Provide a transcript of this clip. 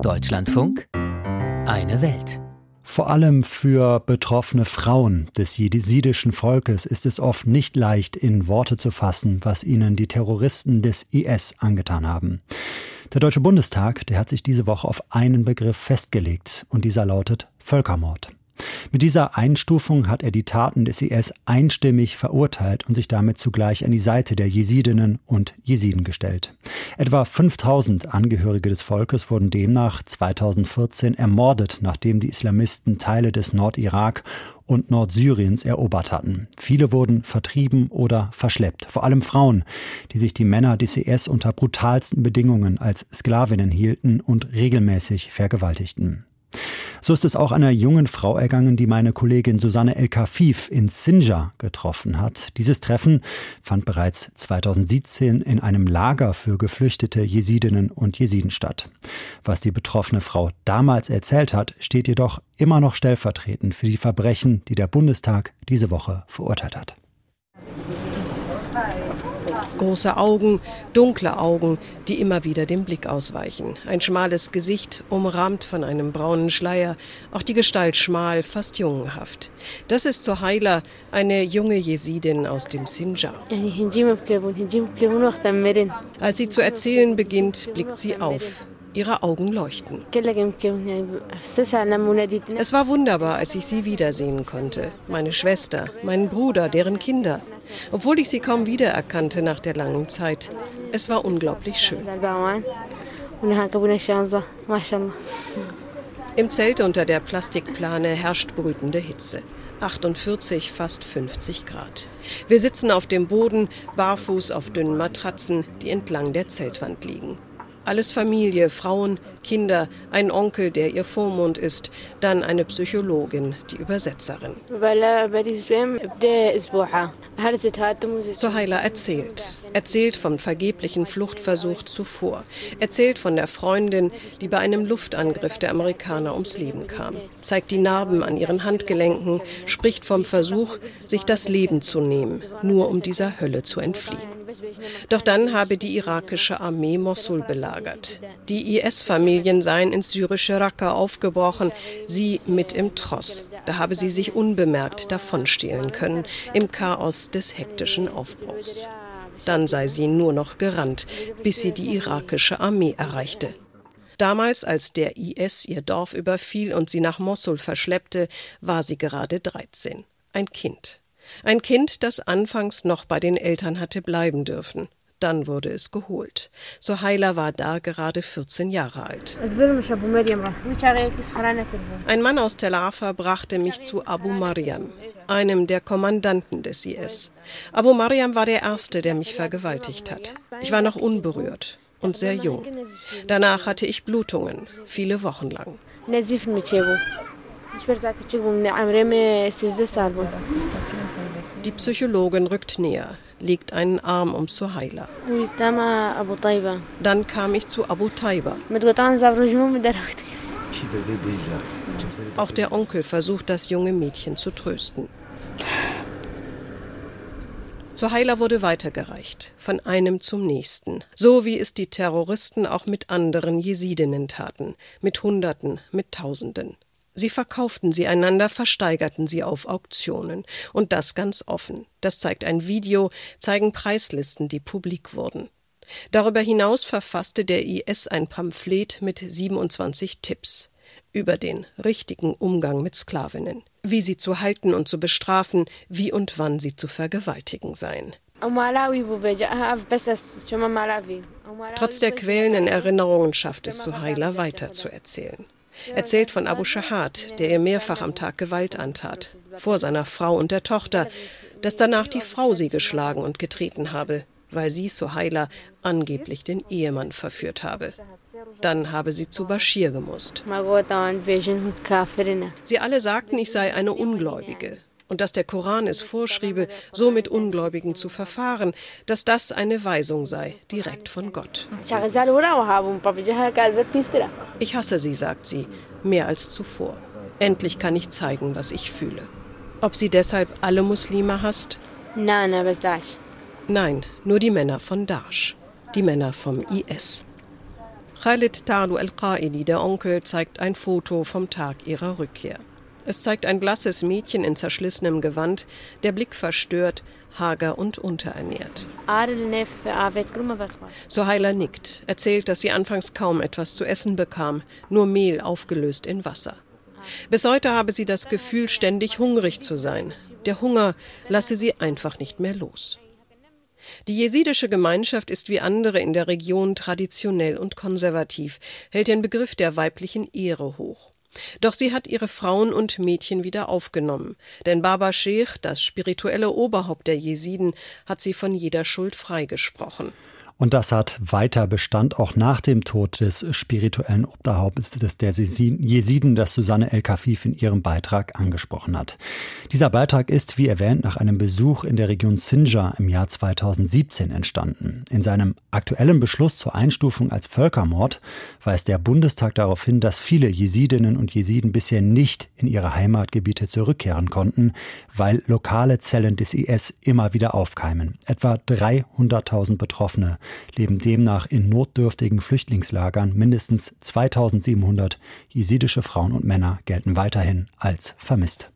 Deutschlandfunk Eine Welt. Vor allem für betroffene Frauen des jesidischen Volkes ist es oft nicht leicht in Worte zu fassen, was ihnen die Terroristen des IS angetan haben. Der Deutsche Bundestag, der hat sich diese Woche auf einen Begriff festgelegt und dieser lautet Völkermord. Mit dieser Einstufung hat er die Taten des IS einstimmig verurteilt und sich damit zugleich an die Seite der Jesidinnen und Jesiden gestellt. Etwa 5000 Angehörige des Volkes wurden demnach 2014 ermordet, nachdem die Islamisten Teile des Nordirak und Nordsyriens erobert hatten. Viele wurden vertrieben oder verschleppt, vor allem Frauen, die sich die Männer des IS unter brutalsten Bedingungen als Sklavinnen hielten und regelmäßig vergewaltigten. So ist es auch einer jungen Frau ergangen, die meine Kollegin Susanne El Kafif in Sinjar getroffen hat. Dieses Treffen fand bereits 2017 in einem Lager für geflüchtete Jesidinnen und Jesiden statt. Was die betroffene Frau damals erzählt hat, steht jedoch immer noch stellvertretend für die Verbrechen, die der Bundestag diese Woche verurteilt hat. Große Augen, dunkle Augen, die immer wieder dem Blick ausweichen. Ein schmales Gesicht, umrahmt von einem braunen Schleier, auch die Gestalt schmal, fast jungenhaft. Das ist Sohaila, eine junge Jesidin aus dem Sinjar. Als sie zu erzählen beginnt, blickt sie auf. Ihre Augen leuchten. Es war wunderbar, als ich sie wiedersehen konnte. Meine Schwester, meinen Bruder, deren Kinder. Obwohl ich sie kaum wiedererkannte nach der langen Zeit. Es war unglaublich schön. Im Zelt unter der Plastikplane herrscht brütende Hitze. 48, fast 50 Grad. Wir sitzen auf dem Boden, barfuß auf dünnen Matratzen, die entlang der Zeltwand liegen. Alles Familie, Frauen, Kinder, ein Onkel, der ihr Vormund ist, dann eine Psychologin, die Übersetzerin. Sohaila erzählt. Erzählt vom vergeblichen Fluchtversuch zuvor. Erzählt von der Freundin, die bei einem Luftangriff der Amerikaner ums Leben kam. Zeigt die Narben an ihren Handgelenken, spricht vom Versuch, sich das Leben zu nehmen, nur um dieser Hölle zu entfliehen. Doch dann habe die irakische Armee Mosul belagert. Die IS-Familien seien ins syrische Raqqa aufgebrochen, sie mit im Tross. Da habe sie sich unbemerkt davonstehlen können, im Chaos des hektischen Aufbruchs. Dann sei sie nur noch gerannt, bis sie die irakische Armee erreichte. Damals, als der IS ihr Dorf überfiel und sie nach Mosul verschleppte, war sie gerade 13. Ein Kind. Ein Kind, das anfangs noch bei den Eltern hatte bleiben dürfen. Dann wurde es geholt. Sohaila war da gerade 14 Jahre alt. Ein Mann aus Tel Afa brachte mich zu Abu Mariam, einem der Kommandanten des IS. Abu Mariam war der Erste, der mich vergewaltigt hat. Ich war noch unberührt und sehr jung. Danach hatte ich Blutungen, viele Wochen lang. Die Psychologin rückt näher, legt einen Arm um Suhaila. Dann kam ich zu Abu Taiba. Auch der Onkel versucht, das junge Mädchen zu trösten. Suhaila wurde weitergereicht, von einem zum nächsten, so wie es die Terroristen auch mit anderen Jesidinnen taten, mit Hunderten, mit Tausenden. Sie verkauften sie einander, versteigerten sie auf Auktionen. Und das ganz offen. Das zeigt ein Video, zeigen Preislisten, die publik wurden. Darüber hinaus verfasste der IS ein Pamphlet mit 27 Tipps über den richtigen Umgang mit Sklavinnen, wie sie zu halten und zu bestrafen, wie und wann sie zu vergewaltigen seien. Trotz der quälenden Erinnerungen schafft es Suhaila weiter zu erzählen erzählt von Abu Shahad, der ihr mehrfach am Tag Gewalt antat, vor seiner Frau und der Tochter, dass danach die Frau sie geschlagen und getreten habe, weil sie, Sohaila, angeblich den Ehemann verführt habe. Dann habe sie zu Bashir gemusst. Sie alle sagten, ich sei eine Ungläubige, und dass der Koran es vorschriebe, so mit Ungläubigen zu verfahren, dass das eine Weisung sei, direkt von Gott. Ich hasse sie, sagt sie, mehr als zuvor. Endlich kann ich zeigen, was ich fühle. Ob sie deshalb alle Muslime hasst? Nein, nur die Männer von Daesh, die Männer vom IS. Khalid Talu El-Qaidi, der Onkel, zeigt ein Foto vom Tag ihrer Rückkehr. Es zeigt ein blasses Mädchen in zerschlissenem Gewand, der Blick verstört, hager und unterernährt. Sohaila nickt, erzählt, dass sie anfangs kaum etwas zu essen bekam, nur Mehl aufgelöst in Wasser. Bis heute habe sie das Gefühl, ständig hungrig zu sein. Der Hunger lasse sie einfach nicht mehr los. Die jesidische Gemeinschaft ist wie andere in der Region traditionell und konservativ, hält den Begriff der weiblichen Ehre hoch. Doch sie hat ihre Frauen und Mädchen wieder aufgenommen, denn Baba Sheikh, das spirituelle Oberhaupt der Jesiden, hat sie von jeder Schuld freigesprochen. Und das hat weiter Bestand auch nach dem Tod des spirituellen Oberhauptes der Jesiden, das Susanne El-Kafif in ihrem Beitrag angesprochen hat. Dieser Beitrag ist, wie erwähnt, nach einem Besuch in der Region Sinjar im Jahr 2017 entstanden. In seinem aktuellen Beschluss zur Einstufung als Völkermord weist der Bundestag darauf hin, dass viele Jesidinnen und Jesiden bisher nicht in ihre Heimatgebiete zurückkehren konnten, weil lokale Zellen des IS immer wieder aufkeimen. Etwa 300.000 Betroffene leben demnach in notdürftigen Flüchtlingslagern. Mindestens 2700 jesidische Frauen und Männer gelten weiterhin als vermisst.